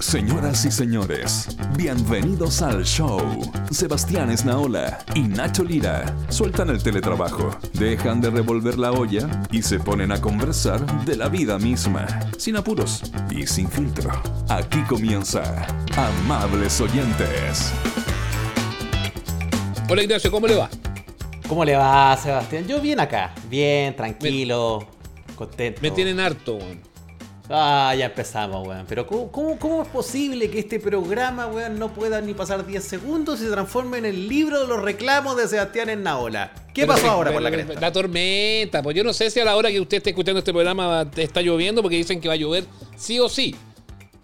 Señoras y señores, bienvenidos al show. Sebastián Esnaola y Nacho Lira sueltan el teletrabajo, dejan de revolver la olla y se ponen a conversar de la vida misma, sin apuros y sin filtro. Aquí comienza Amables Oyentes. Hola Ignacio, ¿cómo le va? ¿Cómo le va, Sebastián? Yo bien acá, bien, tranquilo, contento. Me tienen harto. Ah, ya empezamos, weón. Pero ¿cómo, cómo, cómo es posible que este programa, weón, no pueda ni pasar 10 segundos y se transforme en el libro de los reclamos de Sebastián en Naola? ¿Qué Pero pasó ahora por la cresta? la tormenta, pues yo no sé si a la hora que usted esté escuchando este programa está lloviendo porque dicen que va a llover sí o sí.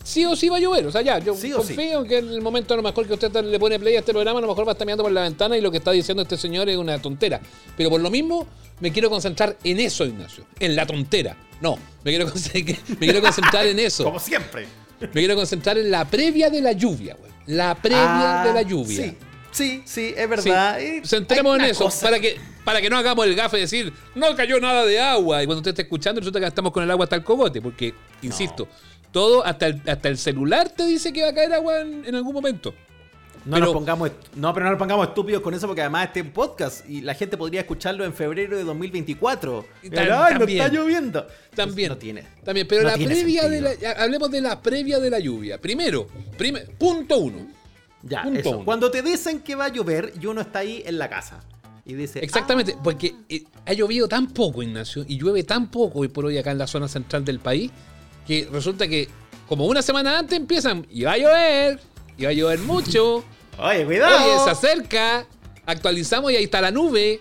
Sí o sí va a llover, o sea, ya, yo Sí o sí. confío que en el momento a lo mejor que usted le pone play a este programa, a lo mejor va a estar mirando por la ventana y lo que está diciendo este señor es una tontera. Pero por lo mismo, me quiero concentrar en eso, Ignacio, en la tontera. No, me quiero, me quiero concentrar en eso. Como siempre. Me quiero concentrar en la previa de la lluvia, güey. La previa Ah, de la lluvia. Sí, sí, sí, es verdad. Centremos en eso, cosa- para que, para que no hagamos el gafe de decir, no cayó nada de agua. Y cuando usted esté escuchando, resulta que estamos con el agua hasta el cogote, porque, insisto, todo, hasta el, hasta el celular te dice que va a caer agua en, en algún momento. No Pero- nos pongamos no, pero no nos pongamos estúpidos con eso porque además este podcast y la gente podría escucharlo en febrero de 2024. Y Pero, tam- ¡Ay, no está lloviendo! También. No tiene. También, pero no la previa de la. Hablemos de la previa de la lluvia. Primero, prime- punto uno. Ya, Punto eso. uno. Cuando te dicen que va a llover y uno está ahí en la casa y dice. Exactamente, "Ah, porque eh, ha llovido tan poco, Ignacio, y llueve tan poco hoy por hoy acá en la zona central del país, que resulta que como una semana antes empiezan, y va a llover, y va a llover mucho, Oye, cuidado. oye, se acerca, actualizamos y ahí está la nube,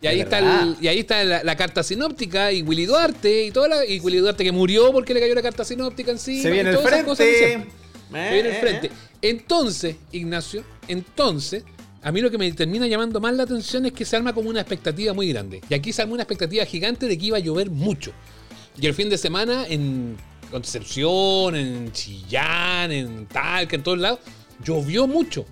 y ahí Es está, el- y ahí está la, la carta sinóptica, y Willy Duarte, y toda la, y Willy Duarte que murió porque le cayó la carta sinóptica encima. Se viene y el todas cosas frente. Eh, Se viene el eh, frente. eh. Entonces, Ignacio, entonces, a mí lo que me termina llamando más la atención es que se arma como una expectativa muy grande. Y aquí se arma una expectativa gigante de que iba a llover mucho. Y el fin de semana en Concepción, en Chillán, en Talca, en todos lados, llovió mucho.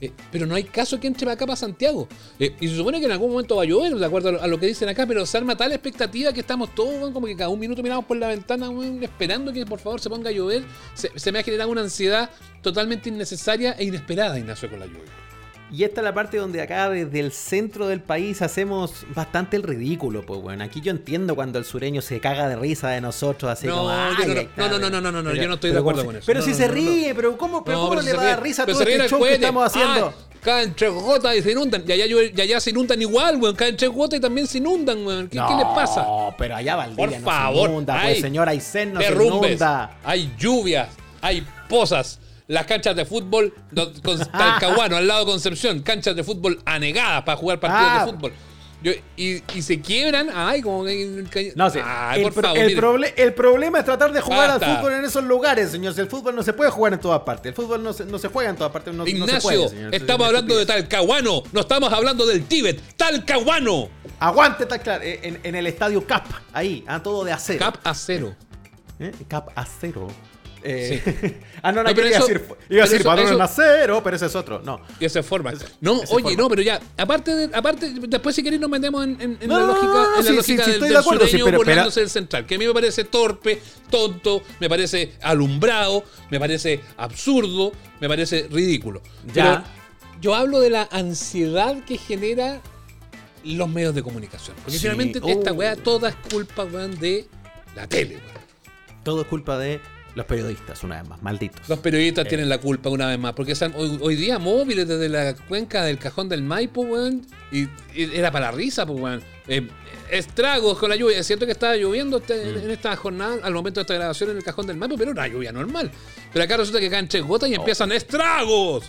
Eh, pero no hay caso que entre para acá para Santiago. Eh, y se supone que en algún momento va a llover, de acuerdo a lo, que dicen acá, pero se arma tal expectativa que estamos todos, como que cada un minuto miramos por la ventana, esperando que por favor se ponga a llover. Se, se me ha generado una ansiedad totalmente innecesaria e inesperada, Ignacio, con la lluvia. Y esta es la parte donde acá desde el centro del país hacemos bastante el ridículo, pues bueno. Aquí yo entiendo cuando el sureño se caga de risa de nosotros, así No, como. yo "Ay, no, no, está". no, no, no, no, no, yo no estoy de acuerdo con eso. Pero si se ríe, pero ¿cómo, pero No, cómo le se va a dar risa a todo se este show que estamos haciendo? Ah, caen tres gotas y se inundan. Y allá, y allá se inundan igual, weón. Caen tres gotas y también se inundan, weón. ¿Qué, ¿qué les pasa? No, pero allá Valdivia Por no favor, se inunda, hay pues señor Aysén no se derrumbes, inunda. hay lluvias, hay pozas, las canchas de fútbol, con Talcahuano, al lado de Concepción, canchas de fútbol anegadas para jugar partidos Ah. de fútbol. Yo- y, y se quiebran, ay, como que... No sé, ay, el, por favor, el, proble- el problema es tratar de jugar Basta. al fútbol en esos lugares, señor. Si El fútbol no se puede jugar en todas partes. El fútbol no se, no se juega en todas partes. No, no se Ignacio, puede, señor. estamos Es hablando de. Talcahuano, no estamos hablando del Tíbet, Talcahuano. Aguante, está claro. En, en el estadio Cap, ahí, a todo de acero. Cap a cero. ¿Eh? Cap acero. Eh, ah, no, no, No, pero quería eso- decir, iba pero a decir padrón acero, pero ese es otro. No. Y esa forma. No, oye, forma. no, pero ya, aparte, de, aparte después si queréis nos metemos en, en- en No, la lógica, en la sí, lógica sí, sí, del, del de acuerdo, sureño pero- burlándose del central, que a mí me parece torpe, tonto, me parece alumbrado, me parece absurdo, me parece ridículo. Ya. Pero yo hablo de la ansiedad que genera los medios de comunicación. Porque finalmente esta oh. weá toda es culpa, weón, de la tele, weón. Todo es culpa de los periodistas, una vez más, malditos. Los periodistas tienen la culpa una vez más, porque están hoy, hoy día móviles desde la cuenca del cajón del Maipo, weón, y, y era para la risa, pues, weón. Eh, estragos con la lluvia. Es cierto que estaba lloviendo este- Mm. en esta jornada, al momento de esta grabación en el cajón del Maipo, pero era una lluvia normal. Pero acá resulta que caen tres gotas y empiezan estragos.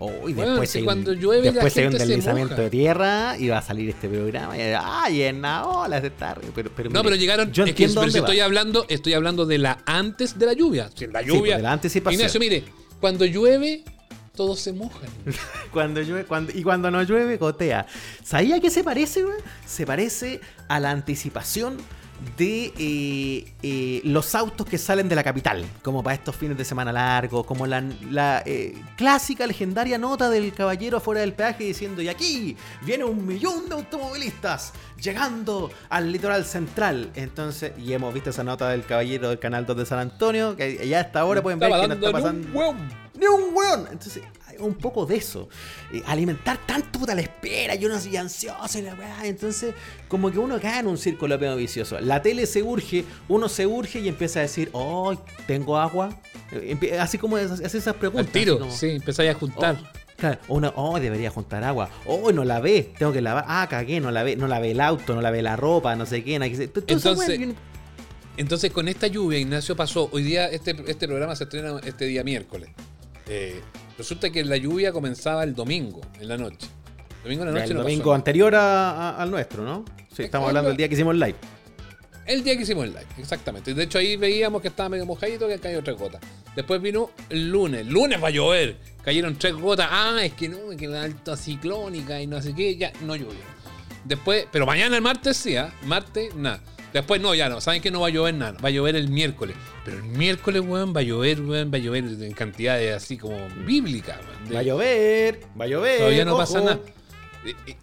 Oh, y Bueno, después si hay cuando un, llueve la después hay un gente se deslizamiento de tierra y va a salir este programa. Y, ay, en la ola se está. Pero, pero, No, mire, pero llegaron. Yo es que- pero si estoy hablando, estoy hablando de la antes de la lluvia. Si la Sí, lluvia. pues, de la anticipación. Ignacio, mire, cuando llueve, todos se mojan. Cuando llueve, cuando, y cuando no llueve, gotea. ¿Sabía qué se parece, güey? Se parece a la anticipación de eh, eh, los autos que salen de la capital, como para estos fines de semana largos, como la, la, eh, clásica, legendaria nota del caballero afuera del peaje diciendo, y aquí viene un millón de automovilistas llegando al litoral central. Entonces, y hemos visto esa nota del caballero del canal 2 de San Antonio, que ya hasta ahora pueden ver que no está ni pasando un hueón. ni un weón. Entonces, un poco de eso. Eh, alimentar tanto puta la espera, yo no soy ansioso y la weá. Entonces, como que uno cae en un círculo medio vicioso. La tele se urge, uno se urge y empieza a decir, oh, tengo agua. Eh, Así como hace esas preguntas. Al tiro, como, sí, empezáis a juntar. Oh, claro, uno, oh, debería juntar agua. Oh, no la ve, tengo que lavar. Ah, cagué, no la ve, no la ve el auto, no la ve la ropa, no sé qué. no que Entonces, Entonces, con esta lluvia, Ignacio pasó. Hoy día, este, este programa se estrena este día miércoles. Eh, resulta que la lluvia comenzaba el domingo, en la noche. Domingo en la noche el no domingo anterior a- a- al nuestro, ¿no? Sí, estamos hablando del día que hicimos el live. El día que hicimos el live, exactamente. De hecho, ahí veíamos que estaba medio mojadito, que cayó tres gotas. Después vino el lunes. El lunes va a llover. Cayeron tres gotas. Ah, es que no, es que la alta ciclónica y no sé qué. Ya, no llovió. Después, pero mañana el martes sí, ¿ah? Martes, nada. Después no, ya no. Saben que no va a llover nada. Va a llover el miércoles. Pero el miércoles, weón, va a llover, weón, va a llover en cantidades así como bíblicas, weón. De- Va a llover, va a llover. Todavía no ojo. pasa nada.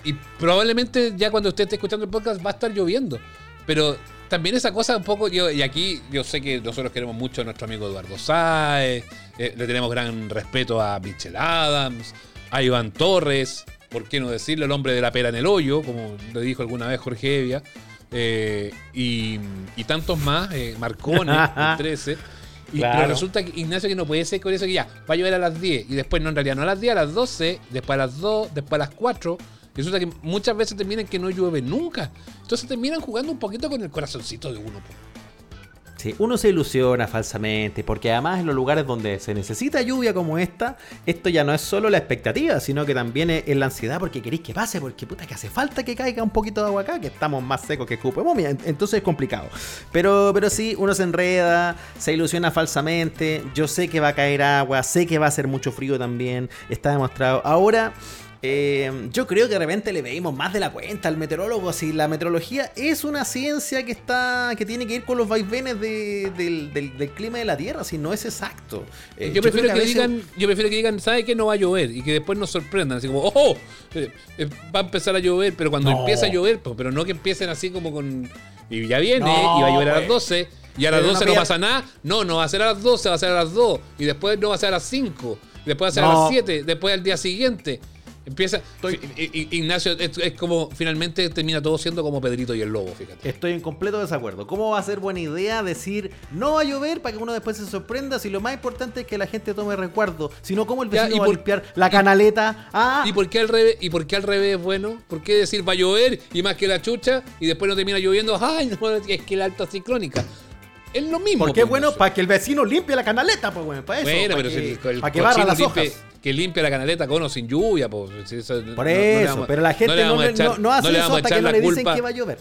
Y, probablemente ya cuando usted esté escuchando el podcast va a estar lloviendo. Pero también esa cosa un poco, yo, y aquí yo sé que nosotros queremos mucho a nuestro amigo Eduardo Sáez, eh, le tenemos gran respeto a Mitchell Adams, a Iván Torres, por qué no decirlo, el hombre de la pera en el hoyo, como le dijo alguna vez Jorge Evia, eh, y, y tantos más, eh, Marcone, el 13. Y, Claro. Pero resulta que Ignacio que no puede ser con eso que ya, va a llover a las 10 y después no, en realidad no a las 10, a las 12, después a las 2, después a las 4. Y resulta que muchas veces terminan que no llueve nunca. Entonces terminan jugando un poquito con el corazoncito de uno. po. Uno se ilusiona falsamente, porque además en los lugares donde se necesita lluvia como esta, esto ya no es solo la expectativa, sino que también es, la ansiedad porque queréis que pase, porque puta que hace falta que caiga un poquito de agua acá, que estamos más secos que escupe momia, en- entonces es complicado. Pero, pero sí, uno se enreda, se ilusiona falsamente, yo sé que va a caer agua, sé que va a hacer mucho frío también, está demostrado. Ahora... Eh, yo creo que de repente le pedimos más de la cuenta al meteorólogo. Si la meteorología es una ciencia que está que tiene que ir con los vaivenes de- del, del- del clima de la Tierra, si no es exacto. Eh, yo, prefiero creo que, veces- digan, yo prefiero que digan, ¿sabe que no va a llover? Y que después nos sorprendan, así como, ¡oh! eh, eh, va a empezar a llover, pero cuando No. empieza a llover, pues, pero no que empiecen así como con. Y ya viene, No, y va a llover a las pues. 12, y a las Pero 12 no pasa nada. No, no va a ser a las 12, va a ser a las 2, y después no va a ser a las 5, después va a ser a las 7, después al día siguiente. Empieza. I- Ignacio, es, es como finalmente termina todo siendo como Pedrito y el lobo, fíjate. Estoy en completo desacuerdo. ¿Cómo va a ser buena idea decir no va a llover para que uno después se sorprenda? Si lo más importante es que la gente tome recuerdo. Si no, ¿cómo el Ya, vecino ¿y va a limpiar la canaleta? Ah, ¿Y por qué al revés? ¿Y por qué al revés es bueno? ¿Por qué decir va a llover y más que la chucha y después no termina lloviendo? ¡Ay, no! Es que la alta ciclónica. Es lo mismo. porque es pues, bueno para que el vecino limpie la canaleta, pues bueno, para eso. Bueno, para pero que, si el, el para que barra las limpie, hojas. que limpie la canaleta con o sin lluvia, pues. eso- Por no- no le eso, vamos- pero la gente no, le- echar- hace le eso hasta echar que no le dicen culpa- que va a llover.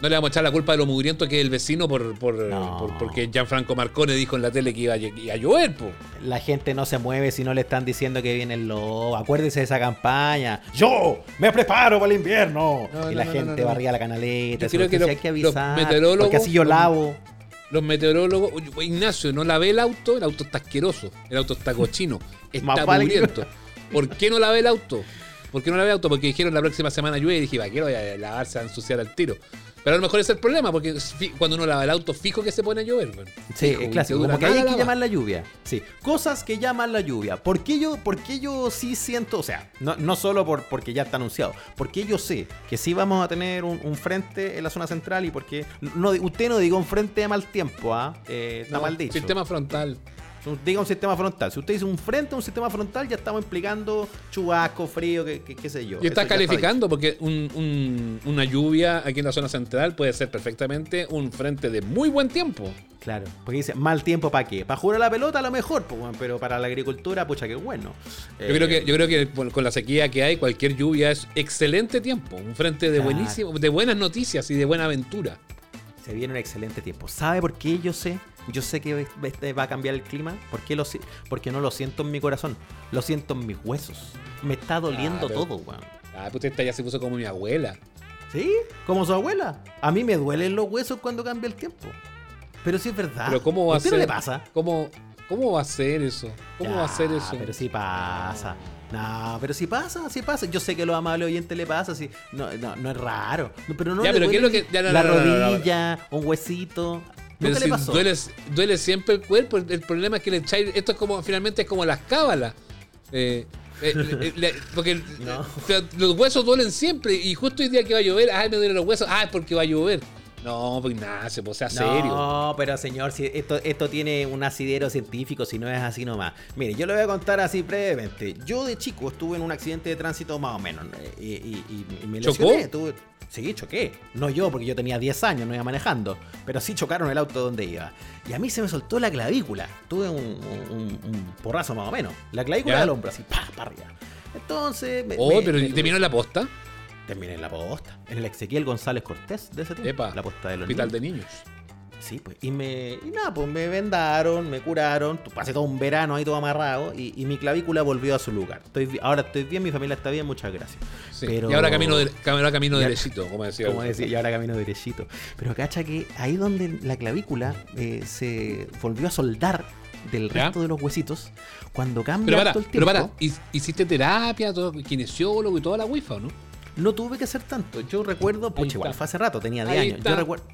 No le vamos a echar la culpa de lo mugriento que es el vecino por, por, No. por- porque Gianfranco Marcone dijo en la tele que iba a, llover, pues. La gente no se mueve si no le están diciendo que viene el lobo. Acuérdese de esa campaña. Yo me preparo para el invierno. No, y no, la gente barría la canaleta. Yo creo que hay que avisar. Porque así yo lavo. Los meteorólogos, Oye, Ignacio, no lavé el auto, el auto está asqueroso, el auto está cochino, está mugriento. ¿Por qué no lavé el auto? ¿Por qué no lavé el auto? Porque dijeron la próxima semana llueve y dije, ¿para qué lo voy a lavar? Se va a ensuciar al tiro. Pero a lo mejor ese es el problema, porque cuando uno lava el auto, fijo que se pone a llover. weón. Sí, es clásico. Como que hay que llamar la lluvia. Sí. Cosas que llaman la lluvia. ¿Por qué yo, por qué yo sí siento, o sea, no, no solo por, porque ya está anunciado, porque yo sé que sí vamos a tener un, un frente en la zona central y porque no, usted no diga un frente de mal tiempo, ¿ah? Eh, está No, mal dicho. Sistema frontal. Diga un sistema frontal. Si usted dice un frente, un sistema frontal, ya estamos implicando chubasco, frío, qué sé yo. Y estás está calificando porque un- un- una lluvia aquí en la zona central puede ser perfectamente un frente de muy buen tiempo. Claro, porque dice, mal tiempo para qué? Para jugar a la pelota a lo mejor, pero para la agricultura, pucha, que bueno. Yo Eh, creo que, yo creo que con la sequía que hay, cualquier lluvia es excelente tiempo. Un frente de Claro. buenísimo, de buenas noticias y de buena aventura. Se viene un excelente tiempo. ¿Sabe por qué yo sé? Yo sé que este va a cambiar el clima. ¿Por qué lo si- Porque no lo siento en mi corazón. Lo siento en mis huesos. Me está doliendo Ah, pero- todo, weón. Ah, pues esta ya se puso como mi abuela. ¿Sí? Como su abuela. A mí me duelen los huesos cuando cambia el tiempo. Pero sí es verdad. Pero ¿cómo va a ser? le pasa? ¿Cómo, ¿Cómo va a ser eso? ¿Cómo va a ser eso? Pero sí pasa. No, pero sí pasa, sí pasa. Yo sé que a los amables oyentes le pasa, sí. No, no, no es raro. Pero no Ya, le pero ¿qué es duele lo que- ya, no, la rodilla, un huesito. Pero ¿Nunca si le pasó? duele, duele siempre el cuerpo. El problema es que le echáis. Esto es como, finalmente es como las cábalas. Eh, eh, le- porque No. los huesos duelen siempre. Y justo el día que va a llover, ay, me duelen los huesos. Ah, es porque va a llover. No, pues Ignacio, pues sea serio. No, pero señor, si esto, esto tiene un asidero científico, si no es así nomás. Mire, yo le voy a contar así brevemente. Yo de chico estuve en un accidente de tránsito más o menos. Y, y- y- y me ¿Chocó? lesioné. tuve- Sí, choqué. No yo, porque yo tenía 10 años, no iba manejando. Pero sí chocaron el auto donde iba. Y a mí se me soltó la clavícula. Tuve un, un- un porrazo más o menos. La clavícula ¿Ya? del hombro, así, pa, para arriba. Entonces. Me, Oh, me- pero me ¿y terminó en la posta? Terminé en la posta. En el Ezequiel González Cortés de ese tiempo. Epa, la posta de los hospital niños. de niños. Sí, pues. Y me. Y nada, pues me vendaron, me curaron. Pasé todo un verano ahí todo amarrado. Y, y mi clavícula volvió a su lugar. Estoy, ahora estoy bien, mi familia está bien, muchas gracias. Sí. Pero- Y ahora camino, de, ahora camino derechito, como decía. Como decía, y ahora camino derechito. Pero cacha que ahí donde la clavícula eh, se volvió a soldar del ¿Ya? resto de los huesitos, cuando cambia Pero para, harto el pero tiempo, para, ¿hi- ¿hiciste terapia, todo, kinesiólogo y toda la wifa o no? no tuve que hacer tanto. Yo recuerdo, pues igual fue hace rato, tenía 10 Ahí años. está. Yo recuerdo.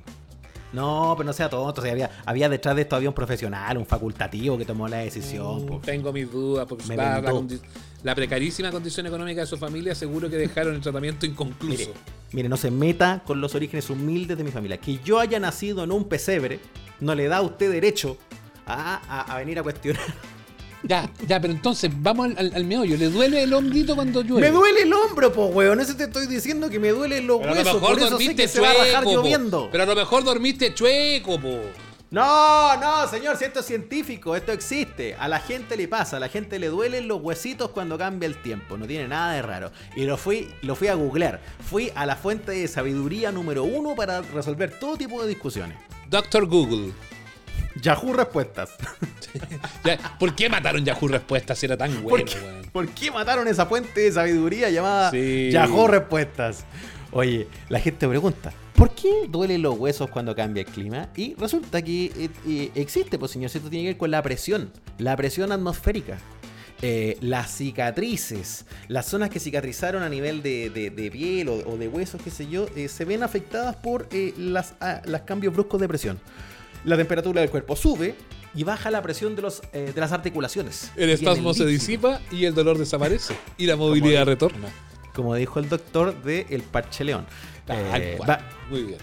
No, pero no sea tonto. o sea, había, había detrás de esto había un profesional, un facultativo que tomó la decisión. pues. Tengo mis dudas, porque la, la precarísima condición económica de su familia seguro que dejaron el tratamiento inconcluso. Mire, mire, no se meta con los orígenes humildes de mi familia. Que yo haya nacido en un pesebre no le da a usted derecho a, a- a venir a cuestionar. Ya, ya, pero entonces, vamos al, al- al meollo. ¿Le duele el hombrito cuando llueve? Me duele el hombro, po, weón. Eso te estoy diciendo que me duelen los Pero a lo huesos. mejor Por eso sé dormiste que se va a rajar chueco, po. lloviendo. Pero a lo mejor dormiste chueco, po. No, no, señor, si esto es científico, esto existe. A la gente le pasa, a la gente le duelen los huesitos cuando cambia el tiempo. No tiene nada de raro. Y lo fui, lo fui a googlear. Fui a la fuente de sabiduría número uno para resolver todo tipo de discusiones. Doctor Google. Yahoo Respuestas. ¿Por qué mataron Yahoo Respuestas si era tan ¿Por, bueno, qué, weón? por qué mataron esa fuente de sabiduría llamada Sí. Yahoo Respuestas? Oye, la gente pregunta, ¿por qué duelen los huesos cuando cambia el clima? Y resulta que eh, eh, existe, pues señor, esto tiene que ver con la presión, la presión atmosférica. Eh, las cicatrices, las zonas que cicatrizaron a nivel de, de- de piel o, o de huesos, qué sé yo, se ven afectadas por las, ah, los cambios bruscos de presión. La temperatura del cuerpo sube y baja la presión de, los, eh, de las articulaciones. El espasmo se disipa y el dolor desaparece. Y la movilidad retorna. como dijo el doctor de El Parche León. Tal Eh, ba-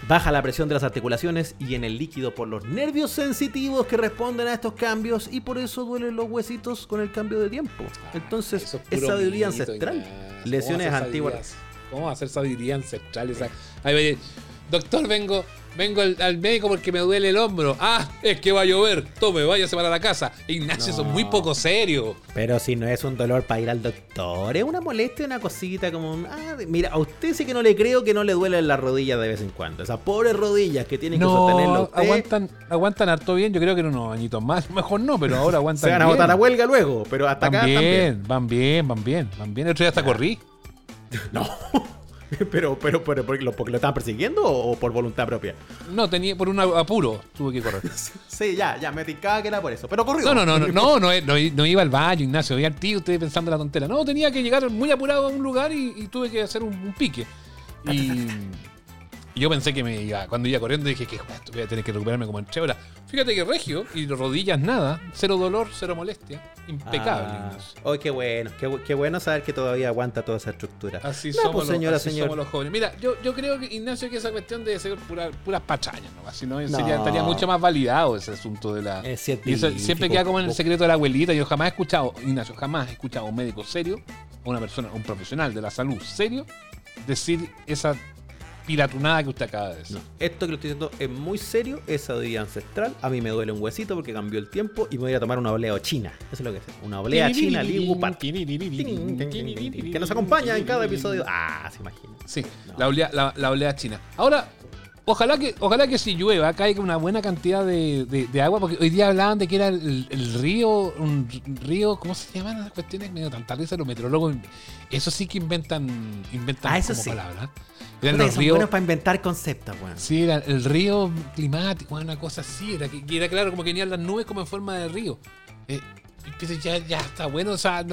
baja la presión de las articulaciones y en el líquido por los nervios sensitivos que responden a estos cambios y por eso duelen los huesitos con el cambio de tiempo. Entonces, Eso es sabiduría ancestral. Lesiones ¿Cómo hacer antiguas. ¿Cómo hacer sabiduría ancestral? Esa- Ay, oye, doctor, vengo, vengo al, al médico porque me duele el hombro. Ah, es que va a llover. Tome, váyase para la casa. Ignacio, eso es muy No. poco serio. Pero si no es un dolor para ir al doctor, es una molestia, una cosita como un... Ah, mira, a usted sí que no le creo que no le duelen las rodillas de vez en cuando. Esas pobres rodillas que tienen que sostenerlo No, usted. aguantan, aguantan harto bien. Yo creo que en unos añitos más. Mejor no, pero ahora aguantan Se van a botar a huelga luego, pero hasta Van acá bien, también. van bien, van bien, van bien. El otro día hasta corrí. No. pero, pero, pero, ¿porque lo, porque lo estaban persiguiendo o, por voluntad propia? No, tenía por un apuro, tuve que correr. Sí, ya, ya, me tincaba que era por eso. Pero corrió. No, no, no, no, no, no, no, no iba al baño, Ignacio, veía al tío, usted pensando en la tontera. No, tenía que llegar muy apurado a un lugar y, y tuve que hacer un, un pique. Y, y yo pensé que me iba, cuando iba corriendo dije que "Joder, esto voy a tener que recuperarme como en tres horas. Fíjate que regio, y rodillas nada, cero dolor, cero molestia, impecable. Ah, Ignacio. oh, qué bueno, qué, qué bueno saber que todavía aguanta toda esa estructura. Así, No, somos, pues, los- señora, así señor. somos los jóvenes. Mira, yo, yo creo que Ignacio que esa cuestión debe ser pura, puras pachañas, ¿no? Así no, sería- No. estaría mucho más validado ese asunto de la. Es Y eso siempre queda como en el secreto de la abuelita. Yo jamás he escuchado, Ignacio, jamás he escuchado a un médico serio, a una persona, un profesional de la salud serio, decir esa piratunada que usted acaba de decir. No, esto que lo estoy diciendo es muy serio, es sabiduría ancestral. A mí me duele un huesito porque cambió el tiempo y me voy a tomar una oblea china. Eso es lo que es. Una oblea china Liu Pat. Que nos acompaña en cada episodio. Ah, se imagina. Sí, No. la, olea, la, la olea china. Ahora, Ojalá que, ojalá que si llueva caiga una buena cantidad de, de, agua, porque hoy día hablaban de que era el, río, un río, ¿cómo se llaman las cuestiones? Medio tanta risa los meteorólogos. Eso sí que inventan, inventan ah, eso como sí. palabras. Eran los ríos. buenos para inventar conceptos, bueno. Sí, era el río climático, una cosa así. Era, que, era claro como que venían las nubes como en forma de río. Eh, ya, ya está bueno. O sea,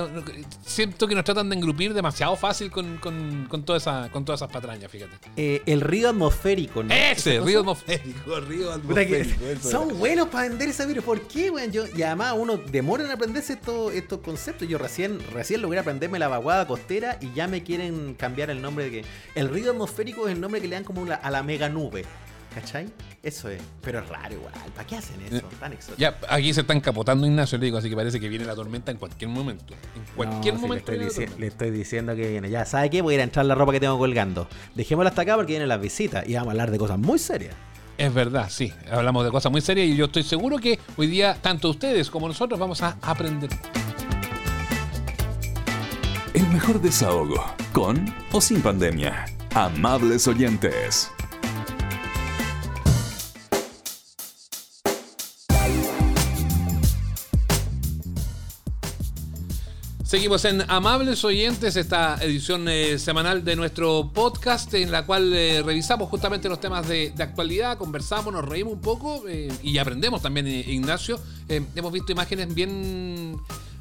siento que nos tratan de engrupir demasiado fácil con, con, con, toda esa, con todas esas patrañas, fíjate. Eh, el río atmosférico, ¿no? Ese, río atmosférico, río atmosférico. son buenos para vender ese virus. ¿Por qué, weón? Yo, y además uno demora en aprenderse estos, estos conceptos. Yo recién, recién logré aprenderme la vaguada costera y ya me quieren cambiar el nombre de que. El río atmosférico es el nombre que le dan como a la mega nube. ¿Cachai? Eso es. Pero es raro igual. ¿Para qué hacen eso? Eh, Tan exótico. Ya, aquí se están capotando Ignacio, le digo, así que parece que viene la tormenta en cualquier momento. En cualquier momento. le, estoy diciendo que viene. Ya, ¿sabe qué? Voy a ir a entrar la ropa que tengo colgando. Dejémosla hasta acá porque vienen las visitas y vamos a hablar de cosas muy serias. Es verdad, sí. Hablamos de cosas muy serias y yo estoy seguro que hoy día tanto ustedes como nosotros vamos a aprender. El mejor desahogo, con o sin pandemia. Amables oyentes. Seguimos en Amables Oyentes, esta edición eh, semanal de nuestro podcast en la cual eh, revisamos justamente los temas de, actualidad, conversamos, nos reímos un poco eh, y aprendemos también, Ignacio. hemos visto imágenes bien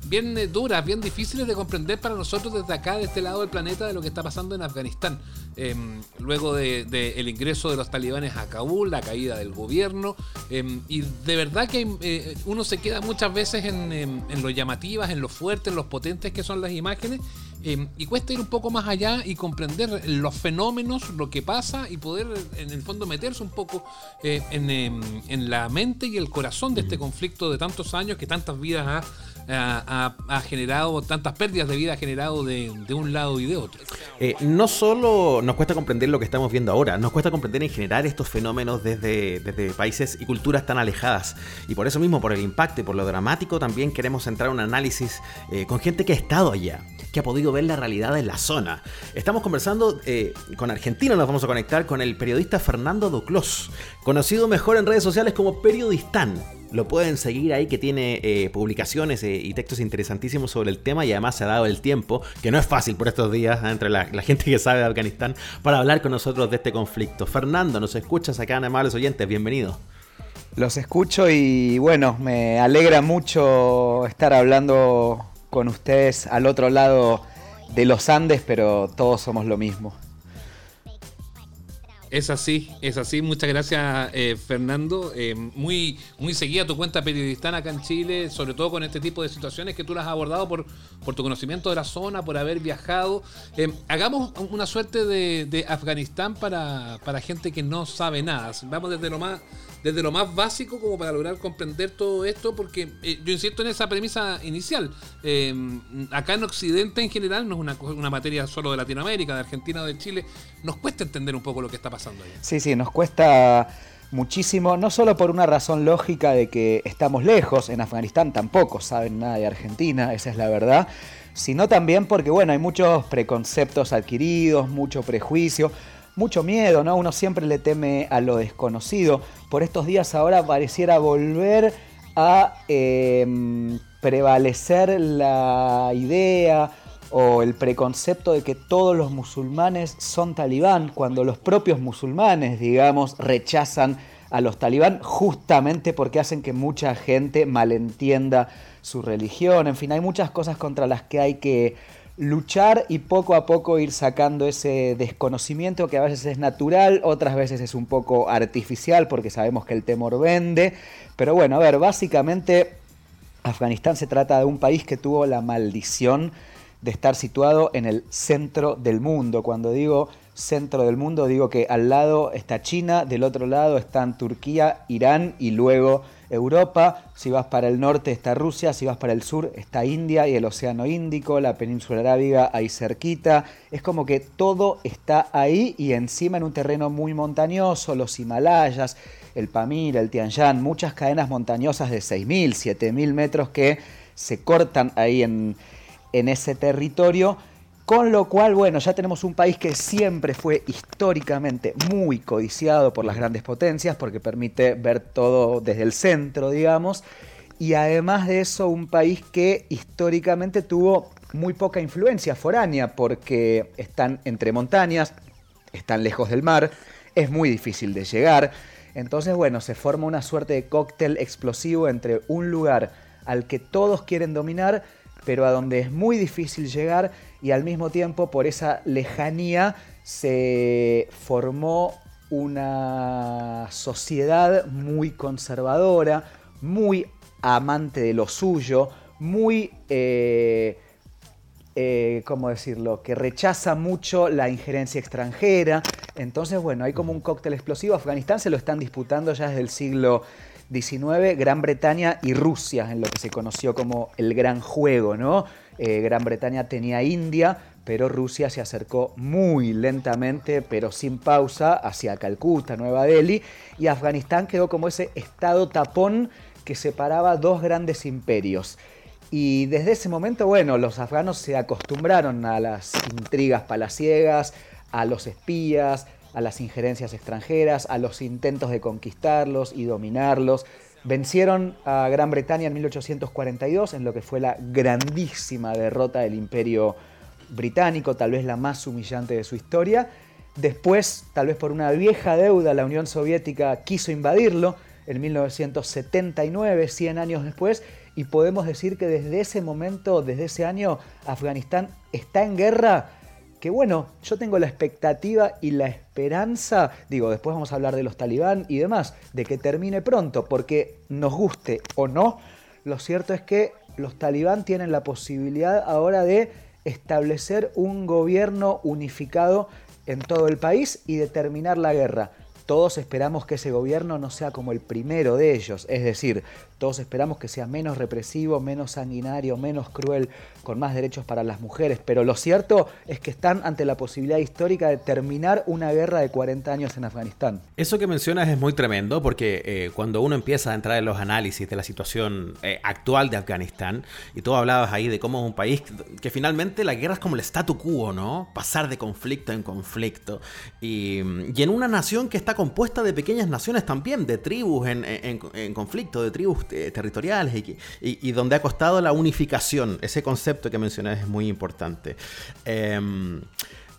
bien eh, duras, bien difíciles de comprender para nosotros desde acá, de este lado del planeta, de lo que está pasando en Afganistán. Em, luego del de, el ingreso de los talibanes a Kabul, la caída del gobierno, em, y de verdad que eh, uno se queda muchas veces en, em, en, lo llamativas, en lo fuertes, en los potentes que son las imágenes, y cuesta ir un poco más allá y comprender los fenómenos, lo que pasa y poder en el fondo meterse un poco eh, en, en la mente y el corazón de este conflicto de tantos años que tantas vidas ha ha, generado, tantas pérdidas de vida ha generado de, un lado y de otro. Eh, no solo nos cuesta comprender lo que estamos viendo ahora, nos cuesta comprender en general estos fenómenos desde, países y culturas tan alejadas. Y por eso mismo, por el impacto y por lo dramático, también queremos entrar un análisis eh, con gente que ha estado allá, que ha podido ver la realidad en la zona. Estamos conversando eh, con Argentina, nos vamos a conectar con el periodista Fernando Duclos, conocido mejor en redes sociales como Periodistán lo pueden seguir ahí que tiene eh, publicaciones eh, y textos interesantísimos sobre el tema y además se ha dado el tiempo, que no es fácil por estos días ¿eh? entre la, gente que sabe de Afganistán, para hablar con nosotros de este conflicto. Fernando, ¿nos escuchas acá, amables oyentes? Bienvenido. Los escucho y bueno, me alegra mucho estar hablando con ustedes al otro lado de los Andes, pero todos somos lo mismo. Es así, es así. Muchas gracias, eh, Fernando. Eh, muy, muy seguida tu cuenta periodistana acá en Chile, sobre todo con este tipo de situaciones que tú las has abordado por, por tu conocimiento de la zona, por haber viajado. Eh, hagamos una suerte de, de Afganistán para, para gente que no sabe nada. Vamos desde lo más desde lo más básico como para lograr comprender todo esto, porque eh, yo insisto en esa premisa inicial. Eh, acá en Occidente en general no es una, una, materia solo de Latinoamérica, de Argentina o de Chile, nos cuesta entender un poco lo que está pasando ahí. Sí, sí, nos cuesta muchísimo, no solo por una razón lógica de que estamos lejos, en Afganistán tampoco saben nada de Argentina, esa es la verdad, sino también porque, bueno, hay muchos preconceptos adquiridos, mucho prejuicio mucho miedo, ¿no? Uno siempre le teme a lo desconocido. Por estos días ahora pareciera volver a em, prevalecer la idea o el preconcepto de que todos los musulmanes son talibán, cuando los propios musulmanes, digamos, rechazan a los talibán justamente porque hacen que mucha gente malentienda su religión. En fin, hay muchas cosas contra las que hay que luchar y poco a poco ir sacando ese desconocimiento que a veces es natural, otras veces es un poco artificial porque sabemos que el temor vende. Pero bueno, a ver, básicamente Afganistán se trata de un país que tuvo la maldición de estar situado en el centro del mundo. Cuando digo centro del mundo, digo que al lado está China, del otro lado están Turquía, Irán y luego Europa, si vas para el norte está Rusia, si vas para el sur está India y el Océano Índico, la península arábiga ahí cerquita. Es como que todo está ahí y encima en un terreno muy montañoso, los Himalayas, el Pamir, el Tian Shan, muchas cadenas montañosas de 6.000, 7.000 metros que se cortan ahí en, en ese territorio Con lo cual, bueno, ya tenemos un país que siempre fue históricamente muy codiciado por las grandes potencias, porque permite ver todo desde el centro, digamos. Y además de eso, un país que históricamente tuvo muy poca influencia foránea, porque están entre montañas, están lejos del mar, es muy difícil de llegar. Entonces, bueno, se forma una suerte de cóctel explosivo entre un lugar al que todos quieren dominar, pero a donde es muy difícil llegar y al mismo tiempo por esa lejanía se formó una sociedad muy conservadora, muy amante de lo suyo, muy, eh, eh, ¿cómo decirlo?, que rechaza mucho la injerencia extranjera. Entonces, bueno, hay como un cóctel explosivo. Afganistán se lo están disputando ya desde el siglo XIX, Gran Bretaña y Rusia, en lo que se conoció como el Gran Juego, ¿no? Eh, Gran Bretaña tenía India, pero Rusia se acercó muy lentamente, pero sin pausa, hacia Calcuta, Nueva Delhi, y Afganistán quedó como ese estado tapón que separaba dos grandes imperios. Y desde ese momento, bueno, los afganos se acostumbraron a las intrigas palaciegas, a los espías, a las injerencias extranjeras, a los intentos de conquistarlos y dominarlos. Vencieron a Gran Bretaña en 1842 en lo que fue la grandísima derrota del imperio británico, tal vez la más humillante de su historia. Después, tal vez por una vieja deuda, la Unión Soviética quiso invadirlo en 1979, 100 años después, y podemos decir que desde ese momento, desde ese año, Afganistán está en guerra que bueno, yo tengo la expectativa y la esperanza, digo, después vamos a hablar de los talibán y demás, de que termine pronto, porque nos guste o no, lo cierto es que los talibán tienen la posibilidad ahora de establecer un gobierno unificado en todo el país y de terminar la guerra. Todos esperamos que ese gobierno no sea como el primero de ellos, es decir, todos esperamos que sea menos represivo, menos sanguinario, menos cruel, con más derechos para las mujeres, pero lo cierto es que están ante la posibilidad histórica de terminar una guerra de 40 años en Afganistán. Eso que mencionas es muy tremendo porque eh, cuando uno empieza a entrar en los análisis de la situación eh, actual de Afganistán, y tú hablabas ahí de cómo es un país que, finalmente la guerra es como el statu quo, ¿no? Pasar de conflicto en conflicto. Y, en una nación que está compuesta de pequeñas naciones también, de tribus en, conflicto, de tribus eh, territoriales, y, y donde ha costado la unificación, ese concepto que mencionas es muy importante. Em,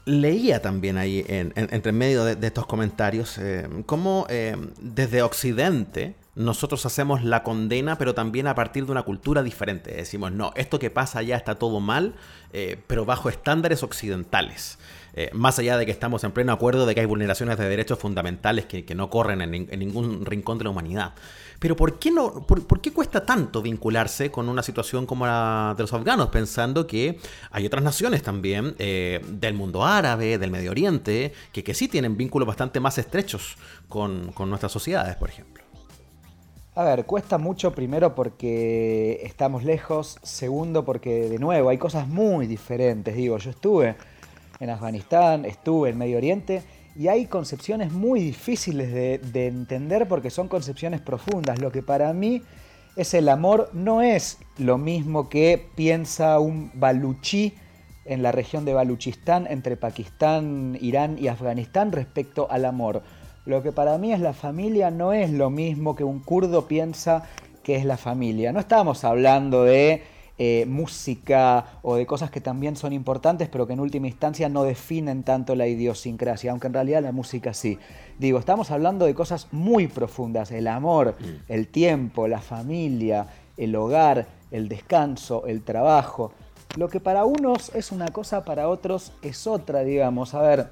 leía también ahí, entre medio de, estos comentarios, em, cómo em, desde Occidente nosotros hacemos la condena, pero también a partir de una cultura diferente. Decimos, no, esto que pasa allá está todo mal, eh, pero bajo estándares occidentales. Eh, más allá de que estamos en pleno acuerdo de que hay vulneraciones de derechos fundamentales que, no corren en, ningún rincón de la humanidad. Pero ¿por qué, no, por, qué cuesta tanto vincularse con una situación como la de los afganos, pensando que hay otras naciones también eh, del mundo árabe, del Medio Oriente, que, sí tienen vínculos bastante más estrechos con, con nuestras sociedades, por ejemplo? A ver, cuesta mucho primero porque estamos lejos, segundo porque de nuevo hay cosas muy diferentes, digo, yo estuve en Afganistán, estuve en Medio Oriente y hay concepciones muy difíciles de, entender porque son concepciones profundas. Lo que para mí es el amor no es lo mismo que piensa un baluchí en la región de Baluchistán entre Pakistán, Irán y Afganistán respecto al amor. Lo que para mí es la familia no es lo mismo que un kurdo piensa que es la familia. No estamos hablando de eh, música o de cosas que también son importantes, pero que en última instancia no definen tanto la idiosincrasia, aunque en realidad la música sí. Digo, estamos hablando de cosas muy profundas, el amor, mm. el tiempo, la familia, el hogar, el descanso, el trabajo. Lo que para unos es una cosa, para otros es otra, digamos. A ver,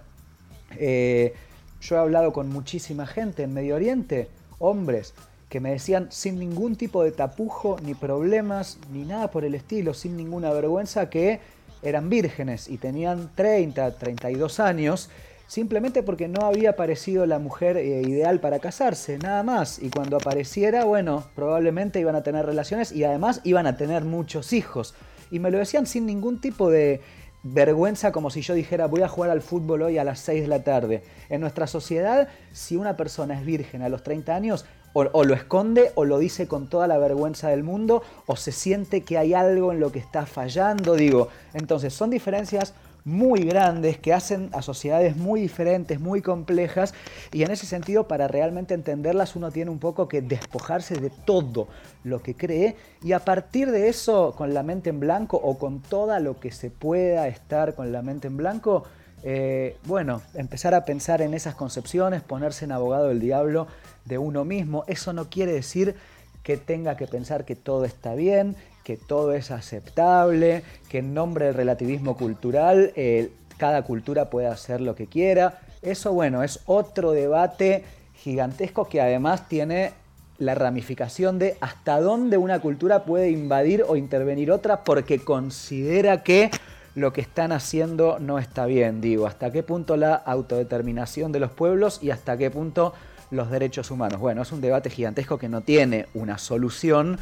eh, yo he hablado con muchísima gente en Medio Oriente, hombres, que me decían sin ningún tipo de tapujo, ni problemas, ni nada por el estilo, sin ninguna vergüenza, que eran vírgenes y tenían 30, 32 años, simplemente porque no había aparecido la mujer eh, ideal para casarse, nada más. Y cuando apareciera, bueno, probablemente iban a tener relaciones y además iban a tener muchos hijos. Y me lo decían sin ningún tipo de vergüenza como si yo dijera voy a jugar al fútbol hoy a las 6 de la tarde. En nuestra sociedad, si una persona es virgen a los 30 años, o, lo esconde o lo dice con toda la vergüenza del mundo o se siente que hay algo en lo que está fallando, digo. Entonces son diferencias muy grandes que hacen a sociedades muy diferentes, muy complejas, y en ese sentido para realmente entenderlas uno tiene un poco que despojarse de todo lo que cree y a partir de eso, con la mente en blanco o con todo lo que se pueda estar con la mente en blanco, eh, bueno, empezar a pensar en esas concepciones, ponerse en abogado del diablo de uno mismo, eso no quiere decir que tenga que pensar que todo está bien, que todo es aceptable, que en nombre del relativismo cultural eh, cada cultura puede hacer lo que quiera. Eso, bueno, es otro debate gigantesco que además tiene la ramificación de hasta dónde una cultura puede invadir o intervenir otra porque considera que lo que están haciendo no está bien, digo, hasta qué punto la autodeterminación de los pueblos y hasta qué punto los derechos humanos. Bueno, es un debate gigantesco que no tiene una solución,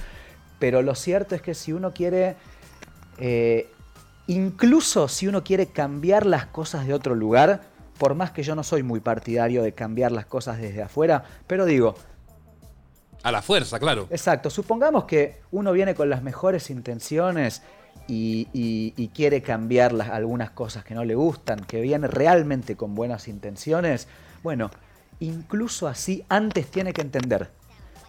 pero lo cierto es que si uno quiere, eh, incluso si uno quiere cambiar las cosas de otro lugar, por más que yo no soy muy partidario de cambiar las cosas desde afuera, pero digo... A la fuerza, claro. Exacto, supongamos que uno viene con las mejores intenciones y, quiere cambiar algunas cosas que no le gustan, que viene realmente con buenas intenciones, bueno, incluso así antes tiene que entender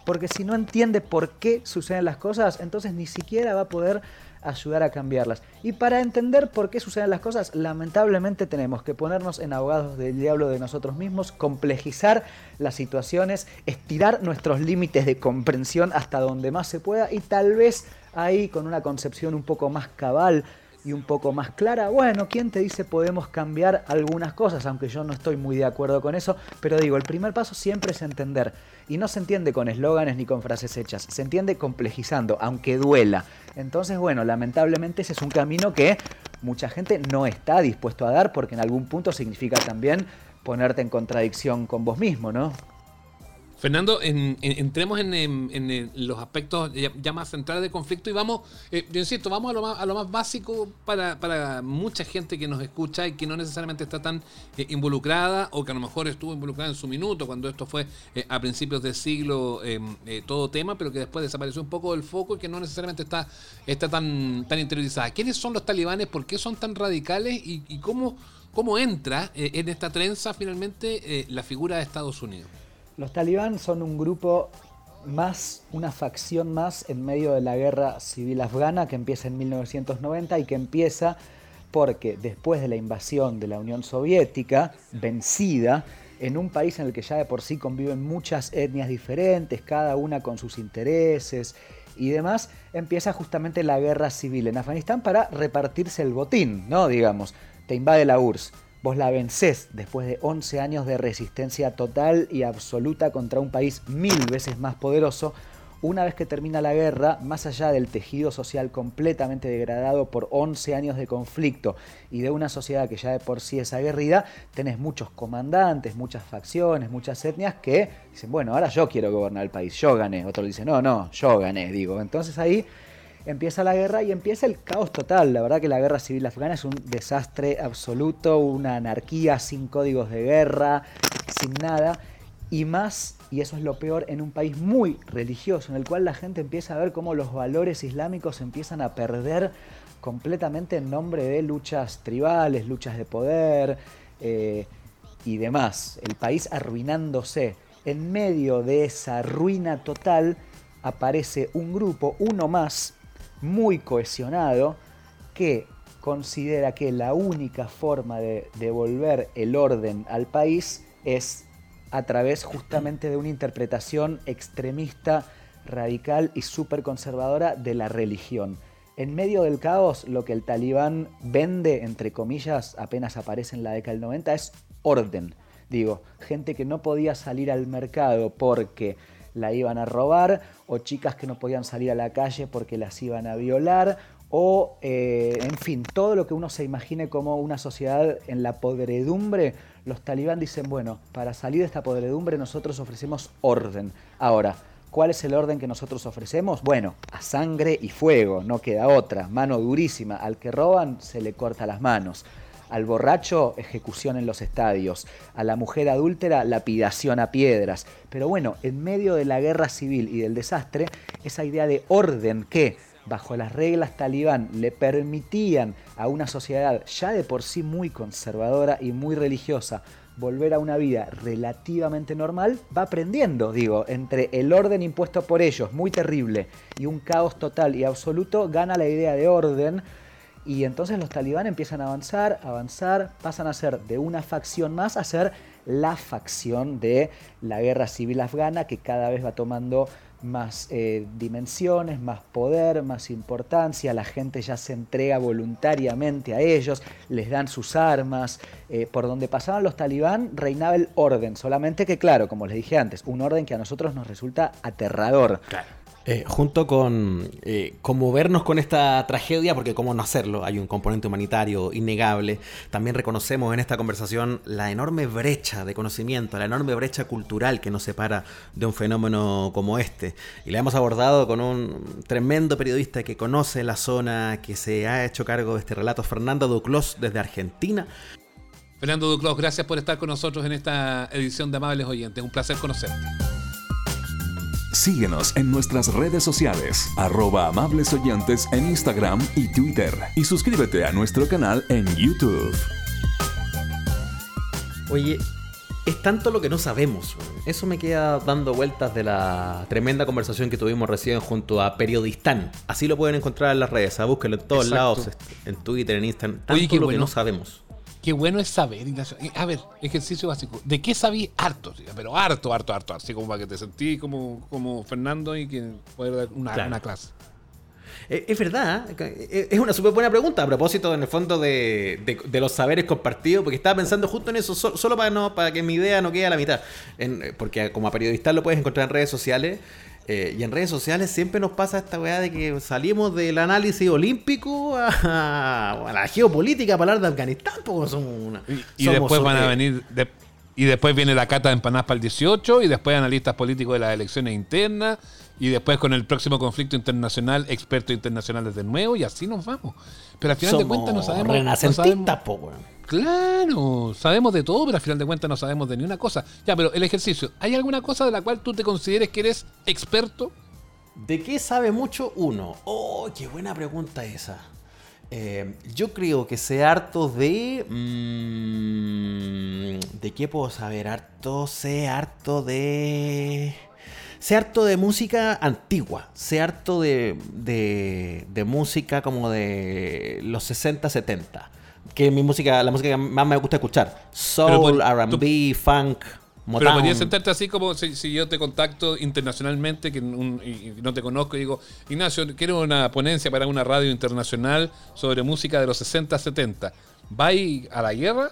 porque si no entiende por qué suceden las cosas, entonces ni siquiera va a poder ayudar a cambiarlas. Y para entender por qué suceden las cosas, lamentablemente tenemos que ponernos en abogados del diablo de nosotros mismos, complejizar las situaciones, estirar nuestros límites de comprensión hasta donde más se pueda y tal vez ahí con una concepción un poco más cabal y un poco más clara, bueno, ¿quién te dice podemos cambiar algunas cosas? Aunque yo no estoy muy de acuerdo con eso, pero digo, el primer paso siempre es entender. Y no se entiende con eslóganes ni con frases hechas, se entiende complejizando, aunque duela. Entonces, bueno, lamentablemente ese es un camino que mucha gente no está dispuesto a dar porque en algún punto significa también ponerte en contradicción con vos mismo, ¿no? Fernando, entremos en, los aspectos ya, más centrales del conflicto y vamos, eh, yo insisto, vamos a lo más, básico para, mucha gente que nos escucha y que no necesariamente está tan eh, involucrada o que a lo mejor estuvo involucrada en su minuto cuando esto fue eh, a principios del siglo todo tema, pero que después desapareció un poco del foco y que no necesariamente está, está tan, tan interiorizada. ¿Quiénes son los talibanes? ¿Por qué son tan radicales? ¿Y, y cómo, cómo entra en esta trenza finalmente la figura de Estados Unidos? Los talibán son un grupo más, una facción más en medio de la guerra civil afgana que empieza en 1990 y que empieza porque después de la invasión de la Unión Soviética, vencida, en un país en el que ya de por sí conviven muchas etnias diferentes, cada una con sus intereses y demás, empieza justamente la guerra civil en Afganistán para repartirse el botín, ¿no? Digamos, te invade la URSS, vos la vencés después de 11 años de resistencia total y absoluta contra un país mil veces más poderoso, una vez que termina la guerra, más allá del tejido social completamente degradado por 11 años de conflicto y de una sociedad que ya de por sí es aguerrida, tenés muchos comandantes, muchas facciones, muchas etnias que dicen, bueno, ahora yo quiero gobernar el país, yo gané. Otro dice, no, no, yo gané, digo. Entonces ahí empieza la guerra y empieza el caos total. La verdad que la guerra civil afgana es un desastre absoluto, una anarquía sin códigos de guerra, sin nada. Y más, y eso es lo peor, en un país muy religioso, en el cual la gente empieza a ver cómo los valores islámicos empiezan a perder completamente en nombre de luchas tribales, luchas de poder eh, y demás. El país arruinándose. En medio de esa ruina total aparece un grupo, uno más, muy cohesionado que considera que la única forma de devolver el orden al país es a través justamente de una interpretación extremista, radical y súper conservadora de la religión. En medio del caos, lo que el talibán vende, entre comillas, apenas aparece en la década del 90, es orden. Digo, gente que no podía salir al mercado porque la iban a robar, o chicas que no podían salir a la calle porque las iban a violar, o eh, en fin, todo lo que uno se imagine como una sociedad en la podredumbre, los talibán dicen, bueno, para salir de esta podredumbre nosotros ofrecemos orden. Ahora, ¿cuál es el orden que nosotros ofrecemos? Bueno, a sangre y fuego, no queda otra, mano durísima, al que roban se le corta las manos. Al borracho, ejecución en los estadios. A la mujer adúltera, lapidación a piedras. Pero bueno, en medio de la guerra civil y del desastre, esa idea de orden que bajo las reglas talibán, le permitían a una sociedad ya de por sí muy conservadora y muy religiosa volver a una vida relativamente normal, va aprendiendo, digo, entre el orden impuesto por ellos, muy terrible, y un caos total y absoluto, gana la idea de orden. Y entonces los talibán empiezan a avanzar, avanzar, pasan a ser de una facción más a ser la facción de la guerra civil afgana que cada vez va tomando más eh, dimensiones, más poder, más importancia, la gente ya se entrega voluntariamente a ellos, les dan sus armas, eh, por donde pasaban los talibán reinaba el orden, solamente que claro, como les dije antes, un orden que a nosotros nos resulta aterrador. Eh, junto con eh, vernos con esta tragedia, porque cómo no hacerlo, hay un componente humanitario innegable, también reconocemos en esta conversación la enorme brecha de conocimiento, la enorme brecha cultural que nos separa de un fenómeno como este. Y la hemos abordado con un tremendo periodista que conoce la zona, que se ha hecho cargo de este relato, Fernando Duclos, desde Argentina. Fernando Duclos, gracias por estar con nosotros en esta edición de Amables Oyentes. Un placer conocerte. Síguenos en nuestras redes sociales, arroba amables oyentes en Instagram y Twitter. Y suscríbete a nuestro canal en YouTube. Oye, es tanto lo que no sabemos. Eso me queda dando vueltas de la tremenda conversación que tuvimos recién junto a Periodistán. Así lo pueden encontrar en las redes. Búsquenlo en todos lados, en Twitter, en Instagram. Tanto lo que no sabemos. Qué bueno es saber, A ver, ejercicio básico. ¿De qué sabí harto? Pero harto, harto, harto. Así como para que te sentí como, como Fernando y que pueda dar una, clase. Eh, es verdad, eh, es una súper buena pregunta a propósito, en el fondo, de, los saberes compartidos, porque estaba pensando justo en eso, solo, para, no, para que mi idea no quede a la mitad. Eh, porque como a periodista lo puedes encontrar en redes sociales. Eh, y en redes sociales siempre nos pasa esta weá de que salimos del análisis olímpico a, la geopolítica para hablar de Afganistán. y, después van a venir. Y después viene la cata de empanadas para el 18, y después analistas políticos de las elecciones internas, y después con el próximo conflicto internacional, expertos internacionales de nuevo, y así nos vamos. Pero al final de cuentas no sabemos. Renacentistas, Claro, sabemos de todo, pero al final de cuentas no sabemos de ni una cosa. Ya, pero el ejercicio, ¿hay alguna cosa de la cual tú te consideres que eres experto? ¿De qué sabe mucho uno? Oh, qué buena pregunta esa. Eh, yo creo que sé harto de... Mm, ¿De qué puedo saber? Harto, sé harto de... Sé harto de música antigua, sé harto de, de, de música como de los 60, 70 que mi música, la música que más me gusta escuchar. Soul, RB, funk. Motown. Pero podrías sentarte así como si, yo te contacto internacionalmente que y no te conozco y digo, Ignacio, quiero una ponencia para una radio internacional sobre música de los 60, 70. ¿Vais a la guerra?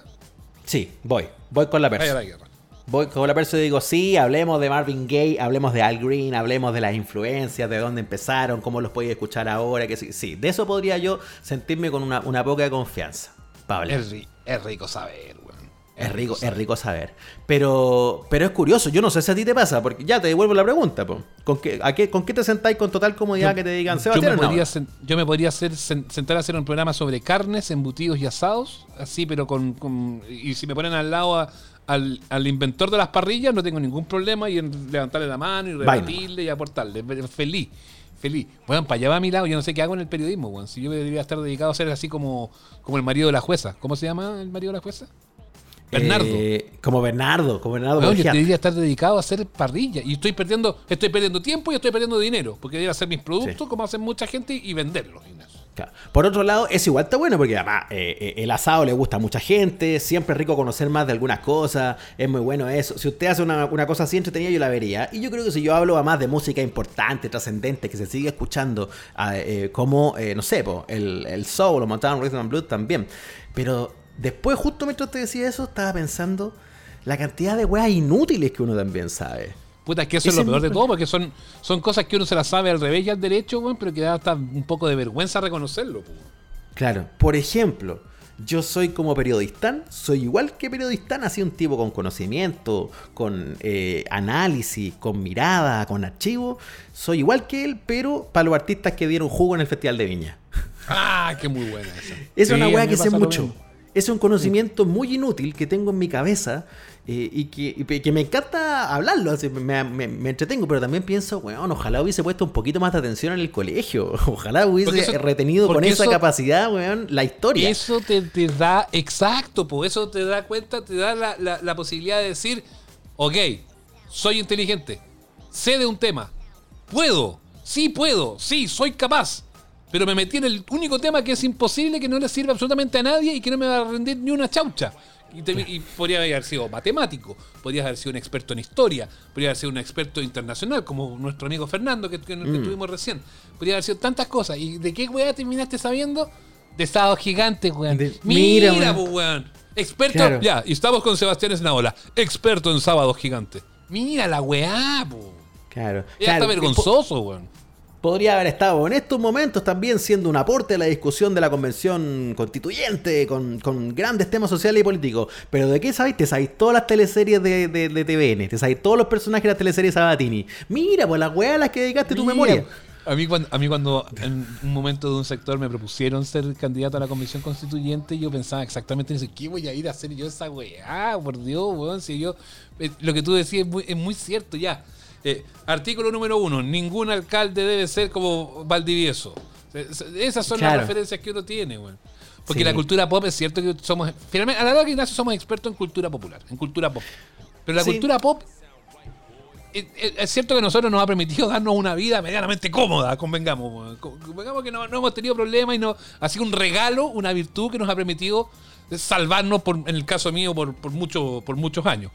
Sí, voy. Voy con la persona. a la guerra. Voy con la persona y digo, sí, hablemos de Marvin Gaye, hablemos de Al Green, hablemos de las influencias, de dónde empezaron, cómo los podéis escuchar ahora. que sí, sí, de eso podría yo sentirme con una, una poca confianza. Es, rico saber, weón. Es, rico, es rico saber. Pero, pero es curioso, yo no sé si a ti te pasa, porque ya te devuelvo la pregunta, ¿Con qué, qué, ¿Con qué te sentáis con total comodidad que te digan, Sebastián? Yo me podría, yo me podría hacer, sentar a hacer un programa sobre carnes, embutidos y asados, así, pero con. y si me ponen al lado al, al, inventor de las parrillas, no tengo ningún problema y en levantarle la mano y rebatirle y aportarle. Feliz feliz. Bueno, para allá va a mi lado, yo no sé qué hago en el periodismo, bueno. Si yo debería estar dedicado a ser así como, como el marido de la jueza. ¿Cómo se llama el marido de la jueza? Bernardo. Eh, como Bernardo, como Bernardo. yo debería estar dedicado a hacer parrilla. Y estoy perdiendo, estoy perdiendo tiempo y estoy perdiendo dinero. Porque debería hacer mis productos como hacen mucha gente y venderlos. Por otro lado, es igual está bueno porque además eh, eh, el asado le gusta a mucha gente, siempre es rico conocer más de algunas cosas, es muy bueno eso. Si usted hace una, cosa así entretenida, yo la vería. Y yo creo que si yo hablo más de música importante, trascendente, que se sigue escuchando, ah, eh, como, no sé, el, el soul o Motown Rhythm and Blues también. Pero después, justo mientras te decía eso, estaba pensando la cantidad de weas inútiles que uno también sabe. Puta, es que eso es lo peor de todo, porque son, son cosas que uno se las sabe al revés y al derecho, pero que da hasta un poco de vergüenza reconocerlo. Claro, por ejemplo, yo soy como periodista, soy igual que periodista, así un tipo con conocimiento, con eh, análisis, con mirada, con archivo. Soy igual que él, pero para los artistas que dieron jugo en el Festival de Viña. Ah, qué muy buena esa. Es una weá que sé mucho es un conocimiento muy inútil que tengo en mi cabeza eh, y, que, y que me encanta hablarlo, así, me, me- me entretengo, pero también pienso, weón, ojalá hubiese puesto un poquito más de atención en el colegio, ojalá hubiese eso- retenido con esa eso- capacidad, weón, la historia. Eso te, te da, exacto, pues eso te da cuenta, te da la, la- la posibilidad de decir, ok, soy inteligente, sé de un tema, puedo, sí puedo, sí, soy capaz, pero me metí en el único tema que es imposible, que no le sirve absolutamente a nadie y que no me va a rendir ni una chaucha. Y, te- y podría haber sido matemático, podrías haber sido un experto en historia, podría haber sido un experto internacional, como nuestro amigo Fernando que, que, que tuvimos recién. Podría haber sido tantas cosas. ¿Y de qué weá terminaste sabiendo? De sábado gigante, weón. De- Mira, mira, po, weón. Experto, Claro. ya, y estamos con Sebastián Esnaola, experto en sábado gigante. Mira la weá, po. Claro. Ya claro, está vergonzoso, weón. Podría haber estado en estos momentos también siendo un aporte a la discusión de la convención constituyente con, con grandes temas sociales y políticos. Pero ¿de qué sabéis? Te sabéis todas las teleseries de, de, de TVN, te sabéis todos los personajes de la teleserie Sabatini. Mira, pues las weas a las que dedicaste tu Mira, memoria. A mí, cuando, a mí cuando en un momento de un sector me propusieron ser candidato a la convención constituyente, yo pensaba exactamente en eso. ¿Qué voy a ir a hacer yo esa weá? Por Dios, weón. Si yo, eh, lo que tú decías es muy, es muy cierto ya. Eh, artículo número uno. Ningún alcalde debe ser como Valdivieso. Eh, Esas son Claro. las referencias que uno tiene, weón. Porque Sí. la cultura pop es cierto que somos... Finalmente, a la hora que Ignacio somos expertos en cultura popular, en cultura pop. Pero la Sí. cultura pop es, es- es cierto que nosotros nos ha permitido darnos una vida medianamente cómoda, convengamos. Convengamos que no, no hemos tenido problemas y no, ha sido un regalo, una virtud que nos ha permitido salvarnos, por, en el caso mío, por, por, mucho, por muchos años.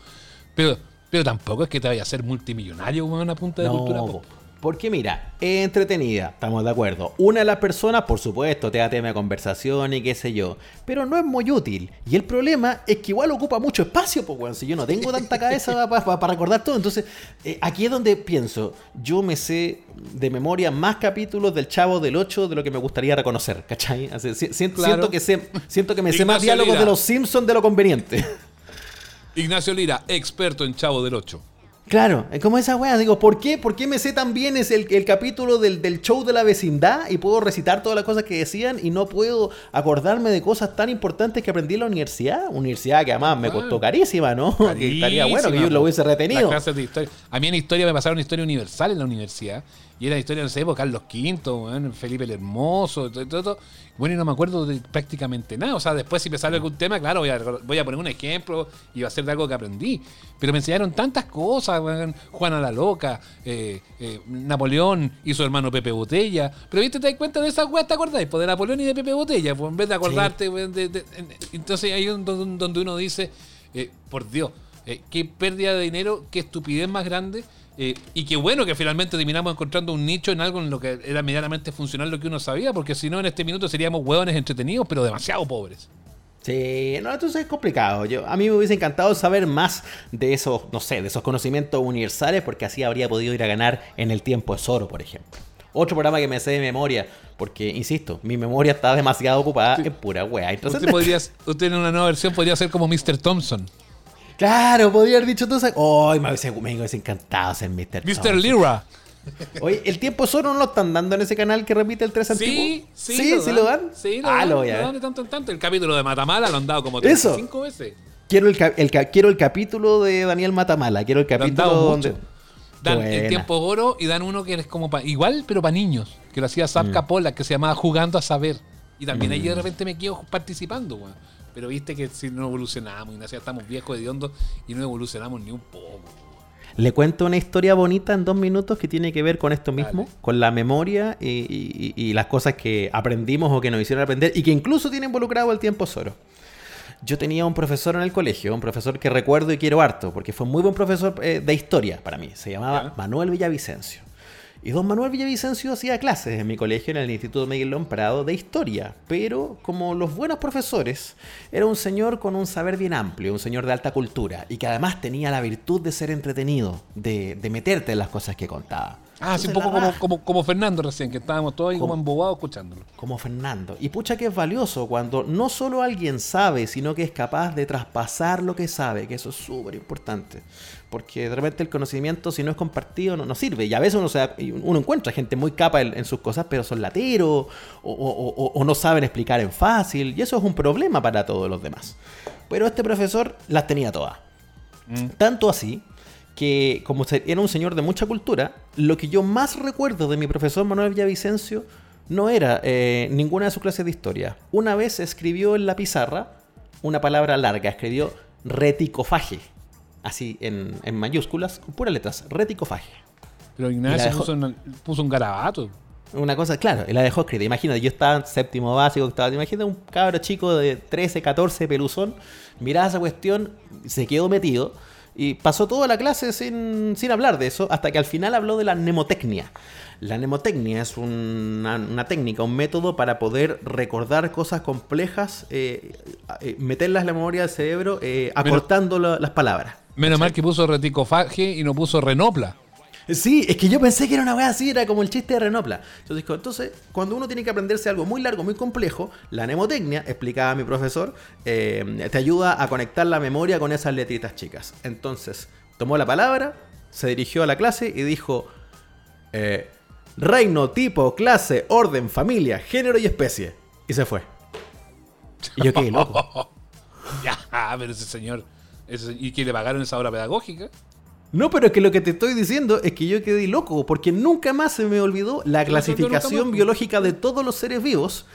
Pero, pero tampoco es que te vayas a ser multimillonario con una punta de cultura pop. porque mira, es entretenida, estamos de acuerdo. Una de las personas, por supuesto, te da tema de conversación y qué sé yo, pero no es muy útil. Y el problema es que igual ocupa mucho espacio, pues, weón. Si yo no tengo tanta cabeza para recordar todo, entonces eh, aquí es donde pienso, yo me sé de memoria más capítulos del Chavo del 8 de lo que me gustaría reconocer, ¿cachai? Así, si- si- Claro. siento, que sé, siento que me sé más diálogos de los Simpsons de lo conveniente. Ignacio Lira, experto en Chavo del 8. Claro, es como esa wea. Digo, ¿por qué? ¿Por qué me sé tan bien es el, el capítulo del, del show de la vecindad y puedo recitar todas las cosas que decían y no puedo acordarme de cosas tan importantes que aprendí en la universidad? Universidad que además me costó carísima, ¿no? que estaría bueno que yo lo hubiese retenido. clases de historia. A mí en historia me pasaron historia universal en la universidad. Y era historia, no sé, por Carlos V, Felipe el Hermoso, todo, todo, todo. Bueno, y no me acuerdo de prácticamente nada. O sea, después si me sale algún tema, claro, voy a, voy a poner un ejemplo y va a ser de algo que aprendí. Pero me enseñaron tantas cosas. Juana la Loca, eh, eh, Napoleón y su hermano Pepe Botella. Pero viste, te das cuenta de esas weas, ¿te acordás? Pues de Napoleón y de Pepe Botella, pues en vez de acordarte, weón, de- de- en- entonces ahí es donde, donde uno dice, eh, por Dios, qué pérdida de dinero, qué estupidez más grande. Eh, y qué bueno que finalmente terminamos encontrando un nicho en algo en lo que era medianamente funcional lo que uno sabía, porque si no en este minuto seríamos hueones entretenidos, pero demasiado pobres. Sí, no, entonces es complicado. Yo, a mí me hubiese encantado saber más de esos, no sé, de esos conocimientos universales, porque así habría podido ir a ganar en el tiempo es oro, por ejemplo. Otro programa que me sé de memoria, porque, insisto, mi memoria está demasiado ocupada en pura wea. Entonces, Usted, podría, usted en una nueva versión podría ser como Mr. Thompson. Claro, podría haber dicho eso. ¡Ay! me, hubiese, me hubiese encantado ser Mr. Mr. Thompson. Lira. Oye, ¿el tiempo es oro no lo están dando en ese canal que repite el 3 antiguo? Sí, sí, sí, ¿sí lo dan. Sí, lo ah, dan, lo voy a lo ver. dan de tanto en tanto. El capítulo de Matamala lo han dado como Eso. 35 veces. Quiero el, quiero el capítulo de Daniel Matamala. Quiero el capítulo donde. Dan Buena. el tiempo oro y dan uno que es como pa- igual, pero para niños, que lo hacía Mm. Zap Capola, que se llamaba Jugando a Saber. Y también ahí de repente me quedo participando, weón. Pero viste que si no evolucionamos, Ignacio, estamos viejos hediondos y no evolucionamos ni un poco. Le cuento una historia bonita en dos minutos que tiene que ver con esto mismo, Dale. con la memoria y, y- y las cosas que aprendimos o que nos hicieron aprender y que incluso tiene involucrado el tiempo solo. Yo tenía un profesor en el colegio, un profesor que recuerdo y quiero harto, porque fue un muy buen profesor eh, de historia para mí. Se llamaba Ya. Manuel Villavicencio. Y don Manuel Villavicencio hacía clases en mi colegio, en el Instituto Miguel Prado, de historia. Pero como los buenos profesores, era un señor con un saber bien amplio, un señor de alta cultura, y que además tenía la virtud de ser entretenido, de, de meterte en las cosas que contaba. Ah, sí, un poco como, como, como Fernando recién, que estábamos todos ahí como Como- embobados escuchándolo. como Fernando. Y pucha que es valioso cuando no solo alguien sabe, sino que es capaz de traspasar lo que sabe, que eso es súper importante. Porque de repente el conocimiento, si no es compartido, no, no sirve. Y a veces uno, se da- uno encuentra gente muy capa en, en sus cosas, pero son lateros o, o- o- o no saben explicar en fácil. Y eso es un problema para todos los demás. Pero este profesor las tenía todas. Tanto así que, como era un señor de mucha cultura, lo que yo más recuerdo de mi profesor Manuel Villavicencio no era eh, ninguna de sus clases de historia. Una vez escribió en la pizarra una palabra larga, escribió reticofaje, así en, en mayúsculas, con puras letras, reticofaje. Pero Ignacio dejó- puso, una- puso un garabato. Una cosa, claro, y la dejó escrita. Imagínate, yo estaba en séptimo básico, estaba, imagínate un cabro chico de 13, 14, peluzón, miraba esa cuestión, se quedó metido y pasó toda la clase sin, sin hablar de eso, hasta que al final habló de la mnemotecnia. La mnemotecnia es una, una técnica, un método para poder recordar cosas complejas, eh, eh, meterlas en la memoria del cerebro, eh, acortando la- las palabras. Menos mal que puso reticofaje y no puso renopla. Sí, es que yo pensé que era una weá así, era como el chiste de Renopla. Entonces, entonces, cuando uno tiene que aprenderse algo muy largo, muy complejo, la mnemotecnia, explicaba mi profesor, eh, te ayuda a conectar la memoria con esas letritas chicas. Entonces, tomó la palabra, se dirigió a la clase y dijo: eh, Reino, tipo, clase, orden, familia, género y especie. Y se fue. Y yo quedé loco. Ya, pero ese señor. ¿Y que le pagaron esa hora pedagógica? No, pero es que lo que te estoy diciendo es que yo quedé loco, porque nunca más se me olvidó la clasificación biológica de todos los seres vivos,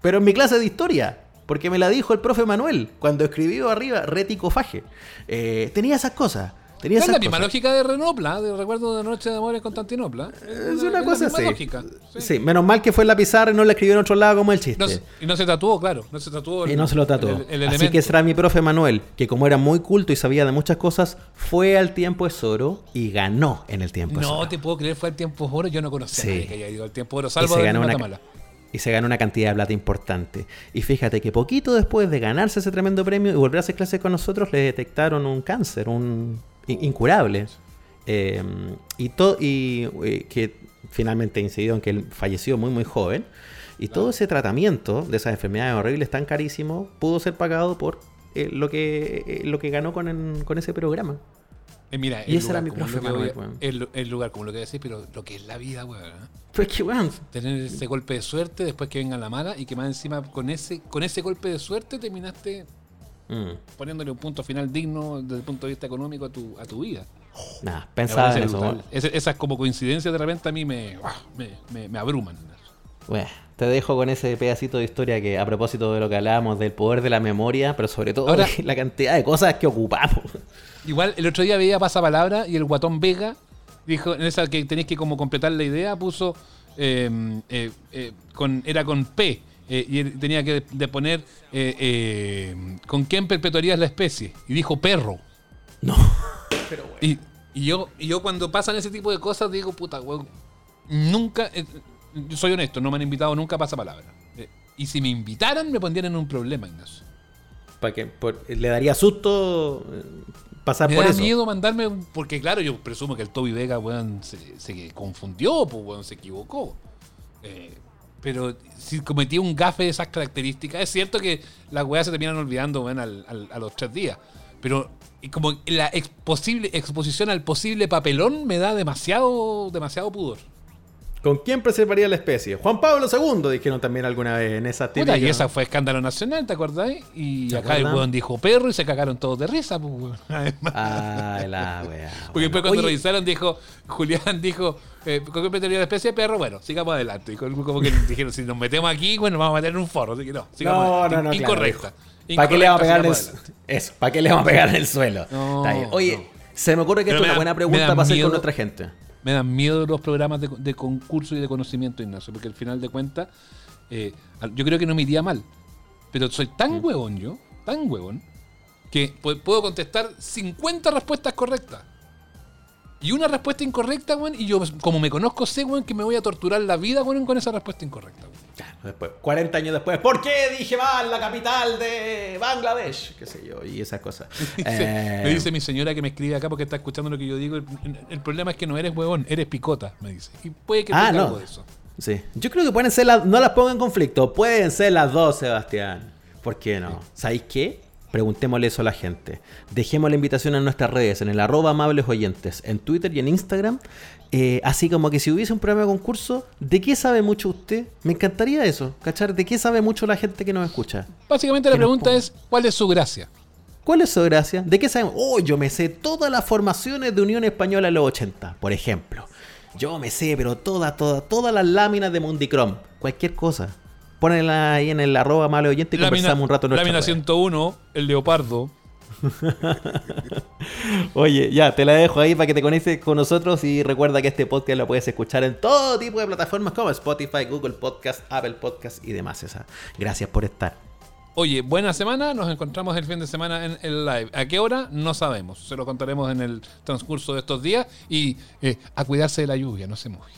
pero en mi clase de historia, porque me la dijo el profe Manuel cuando escribió arriba reticofaje. Eh, tenía esas cosas, tenía Es la misma cosas. lógica de Renopla, de recuerdo de Noche de Amor en Constantinopla. Es una cosa así. lógica, Sí. sí. menos mal que fue en la pizarra y no la escribió en otro lado como el chiste. No se- y no se tatuó, claro. No se tatuó. Y el- no se lo trató. el- el Así que será mi profe Manuel, que como era muy culto y sabía de muchas cosas, fue al tiempo es oro y ganó en el tiempo es No oro. te puedo creer, fue al tiempo oro. Yo no conocía Sí. a nadie que haya ido al tiempo oro, y salvo se, de ganó una, Matamala. y se ganó una cantidad de plata importante. Y fíjate que poquito después de ganarse ese tremendo premio y volver a hacer clases con nosotros, le detectaron un cáncer, un in- incurable. Eh, y to- y eh, que finalmente incidió en que él falleció muy muy joven. Y todo ese tratamiento de esas enfermedades horribles tan carísimo pudo ser pagado por eh, lo que eh, lo que ganó con, el- con ese programa. Mira, Y el ese era mi profe Manuel, weón. el, el lugar como lo que decís, pero lo que es la vida, weón. Pues que bueno, Tener ese golpe de suerte después que venga la mala y que más encima con ese, con ese golpe de suerte terminaste mm, poniéndole un punto final digno desde el punto de vista económico a tu, a tu vida. nada, Me pensaba en eso. esas como coincidencias de repente a mí me, me, me- me abruman. Bueno, te dejo con ese pedacito de historia que a propósito de lo que hablábamos del poder de la memoria, pero sobre todo Ahora- la cantidad de cosas que ocupamos. Igual el otro día veía pasapalabra y el guatón Vega dijo, en esa que tenéis que como completar la idea, puso eh, eh, eh, con, era con P. eh, y él tenía que de poner eh, eh, con quién perpetuarías la especie. Y dijo perro. No. Y, y yo, y yo cuando pasan ese tipo de cosas digo, puta, weón, nunca, eh, yo soy honesto, no me han invitado nunca a pasapalabra. Eh, y si me invitaran me pondrían en un problema, Ignacio. Para que por- le daría susto pasar Me por da eso. miedo mandarme, porque claro, yo presumo que el Toby Vega, weón, se, se confundió, pues, weón, se equivocó. Eh, pero si cometí un gafe de esas características, es cierto que las weas se terminan olvidando, al- a los tres días. Pero como la ex- posible exposición al posible papelón me da demasiado, demasiado pudor. ¿Con quién preservaría la especie? Juan Pablo II, dijeron también alguna vez en esa Puta, y típica- esa fue escándalo nacional, ¿te acordás? Y ¿Se acá el weón dijo perro y se cagaron todos de risa, pues. Ay, la wea. Porque bueno. después cuando Oye, revisaron dijo, Julián dijo, eh, ¿con qué la especie de perro? Bueno, sigamos adelante. Y como que dijeron, si nos metemos aquí, bueno, vamos a meter en un forro. Así que no, sigamos No, adelante. no, no, claro, Incorrecta. ¿Para qué le vamos a pegar en el. Eso, ¿para qué le vamos a pegar en el suelo? No. Oye, no. se me ocurre que Pero esto es una da- buena pregunta para hacer con nuestra gente. Me dan miedo los programas de, de concurso y de conocimiento, Ignacio, porque al final de cuentas, eh, yo creo que no me iría mal. Pero soy tan huevón yo, tan huevón, que pu- puedo contestar 50 respuestas correctas. Y una respuesta incorrecta, weón, y yo, como me conozco, sé, weón, que me voy a torturar la vida, weón, con esa respuesta incorrecta, weón. Después, 40 años después, ¿por qué dije mal la capital de Bangladesh? Qué sé yo, y esas cosas. Dice- Eh, Me dice mi señora que me escribe acá porque está escuchando lo que yo digo. El, el problema es que no eres huevón, eres picota, me dice. Y puede que Ah, no. algo de eso. Sí. Yo creo que pueden ser las. No las pongan en conflicto. Pueden ser las dos, Sebastián. ¿Por qué no? ¿Sabéis qué? Preguntémosle eso a la gente. Dejemos la invitación en nuestras redes, en el arroba amables oyentes, en Twitter y en Instagram. Eh, así como que si hubiese un programa de concurso, ¿de qué sabe mucho usted? Me encantaría eso, ¿cachar? ¿De qué sabe mucho la gente que nos escucha? Básicamente la pregunta es, ¿cuál es su gracia? ¿Cuál es su gracia? ¿De qué sabemos? Oh, yo me sé todas las formaciones de Unión Española en los 80, por ejemplo. Yo me sé, pero todas, todas, todas las láminas de Mundicrom. Cualquier cosa. Pónela ahí en el arroba malo oyente y Lámina, conversamos un rato en lámina red. 101, el leopardo. Oye, ya, te la dejo ahí para que te conectes con nosotros y recuerda que este podcast lo puedes escuchar en todo tipo de plataformas como Spotify, Google Podcast, Apple Podcast y demás. Esa. Gracias por estar. Oye, buena semana, nos encontramos el fin de semana en el live. ¿A qué hora? No sabemos. Se lo contaremos en el transcurso de estos días. Y eh, a cuidarse de la lluvia, no se moje.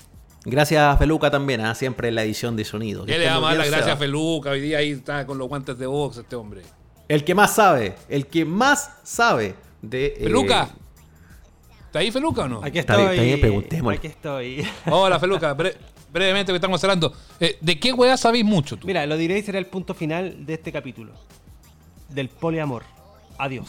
Gracias, Feluca, también, ¿ah? siempre en la edición de sonido. Que ¿Qué le da muy más bien, la gracia a. Feluca? Hoy día ahí está con los guantes de box este hombre. El que más sabe, el que más sabe de. eh, Feluca. ¿Está ahí Feluca o no? Aquí Está estoy. está bien, preguntémosle. Aquí estoy. Hola Feluca, Bre- brevemente que estamos cerrando. Eh, ¿De qué weá sabéis mucho tú? Mira, lo diré y será el punto final de este capítulo. Del poliamor. Adiós.